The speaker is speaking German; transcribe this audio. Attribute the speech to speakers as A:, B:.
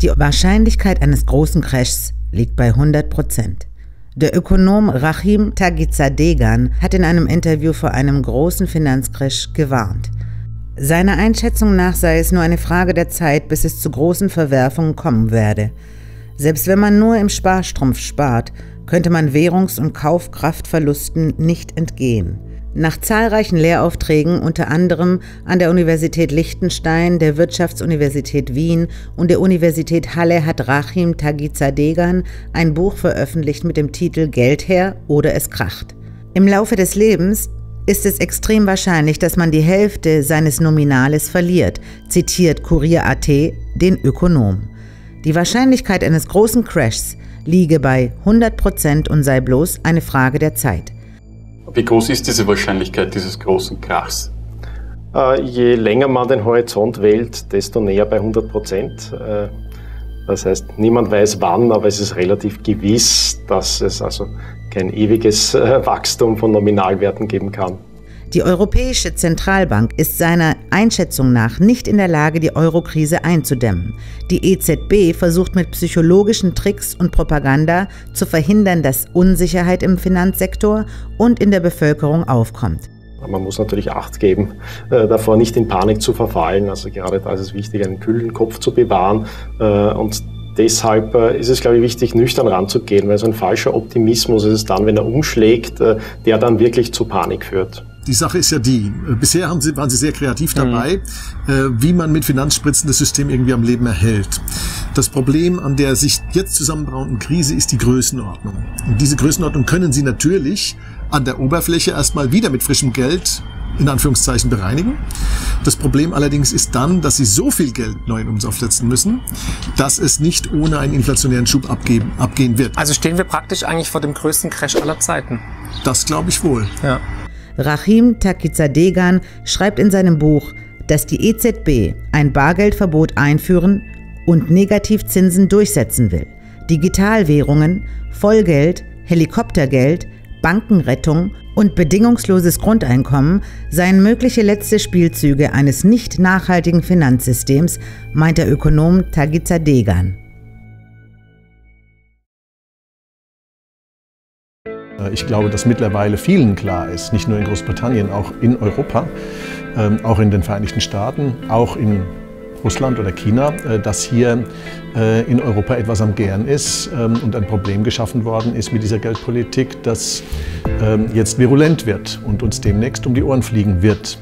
A: Die Wahrscheinlichkeit eines großen Crashs liegt bei 100 Prozent. Der Ökonom Rachim Tagizadegan hat in einem Interview vor einem großen Finanzcrash gewarnt. Seiner Einschätzung nach sei es nur eine Frage der Zeit, bis es zu großen Verwerfungen kommen werde. Selbst wenn man nur im Sparstrumpf spart, könnte man Währungs- und Kaufkraftverlusten nicht entgehen. Nach zahlreichen Lehraufträgen, unter anderem an der Universität Liechtenstein, der Wirtschaftsuniversität Wien und der Universität Halle, hat Rachim Tagizadegan ein Buch veröffentlicht mit dem Titel Geld her oder es kracht. Im Laufe des Lebens ist es extrem wahrscheinlich, dass man die Hälfte seines Nominales verliert, zitiert Kurier.at den Ökonom. Die Wahrscheinlichkeit eines großen Crashs liege bei 100 Prozent und sei bloß eine Frage der Zeit.
B: Wie groß ist diese Wahrscheinlichkeit dieses großen Krachs?
C: Äh, je länger man den Horizont wählt, desto näher bei 100 Prozent. Äh, das heißt, niemand weiß wann, aber es ist relativ gewiss, dass es also kein ewiges äh, Wachstum von Nominalwerten geben kann.
A: Die Europäische Zentralbank ist seiner Einschätzung nach nicht in der Lage, die Eurokrise einzudämmen. Die EZB versucht mit psychologischen Tricks und Propaganda zu verhindern, dass Unsicherheit im Finanzsektor und in der Bevölkerung aufkommt.
C: Man muss natürlich Acht geben, äh, davor nicht in Panik zu verfallen. Also gerade da ist es wichtig, einen kühlen Kopf zu bewahren äh, und deshalb äh, ist es, glaube ich, wichtig, nüchtern ranzugehen, weil so ein falscher Optimismus ist es dann, wenn er umschlägt, äh, der dann wirklich zu Panik führt.
D: Die Sache ist ja die, äh, bisher haben sie, waren sie sehr kreativ mhm. dabei, mhm. wie man mit Finanzspritzen das System irgendwie am Leben erhält. Das Problem an der sich jetzt zusammenbrauenden Krise ist die Größenordnung. Und diese Größenordnung können sie natürlich an der Oberfläche erstmal wieder mit frischem Geld in Anführungszeichen bereinigen. Das Problem allerdings ist dann, dass sie so viel Geld neu in Umsatz setzen müssen, dass es nicht ohne einen inflationären Schub abgeben, abgehen wird.
E: Also stehen wir praktisch eigentlich vor dem größten Crash aller Zeiten.
D: Das glaube ich wohl.
A: Ja. Rahim Takizadegan schreibt in seinem Buch, dass die EZB ein Bargeldverbot einführen und Negativzinsen durchsetzen will. Digitalwährungen, Vollgeld, Helikoptergeld, Bankenrettung und bedingungsloses Grundeinkommen seien mögliche letzte Spielzüge eines nicht nachhaltigen Finanzsystems, meint der Ökonom Tagizadegan.
D: Äh, ich glaube, dass mittlerweile vielen klar ist, nicht nur in Großbritannien, auch in Europa, ähm, auch in den Vereinigten Staaten, auch in Russland oder China, äh, dass hier äh, in Europa etwas am Gern ist ähm, und ein Problem geschaffen worden ist mit dieser Geldpolitik, das ähm, jetzt virulent wird und uns demnächst um die Ohren fliegen wird.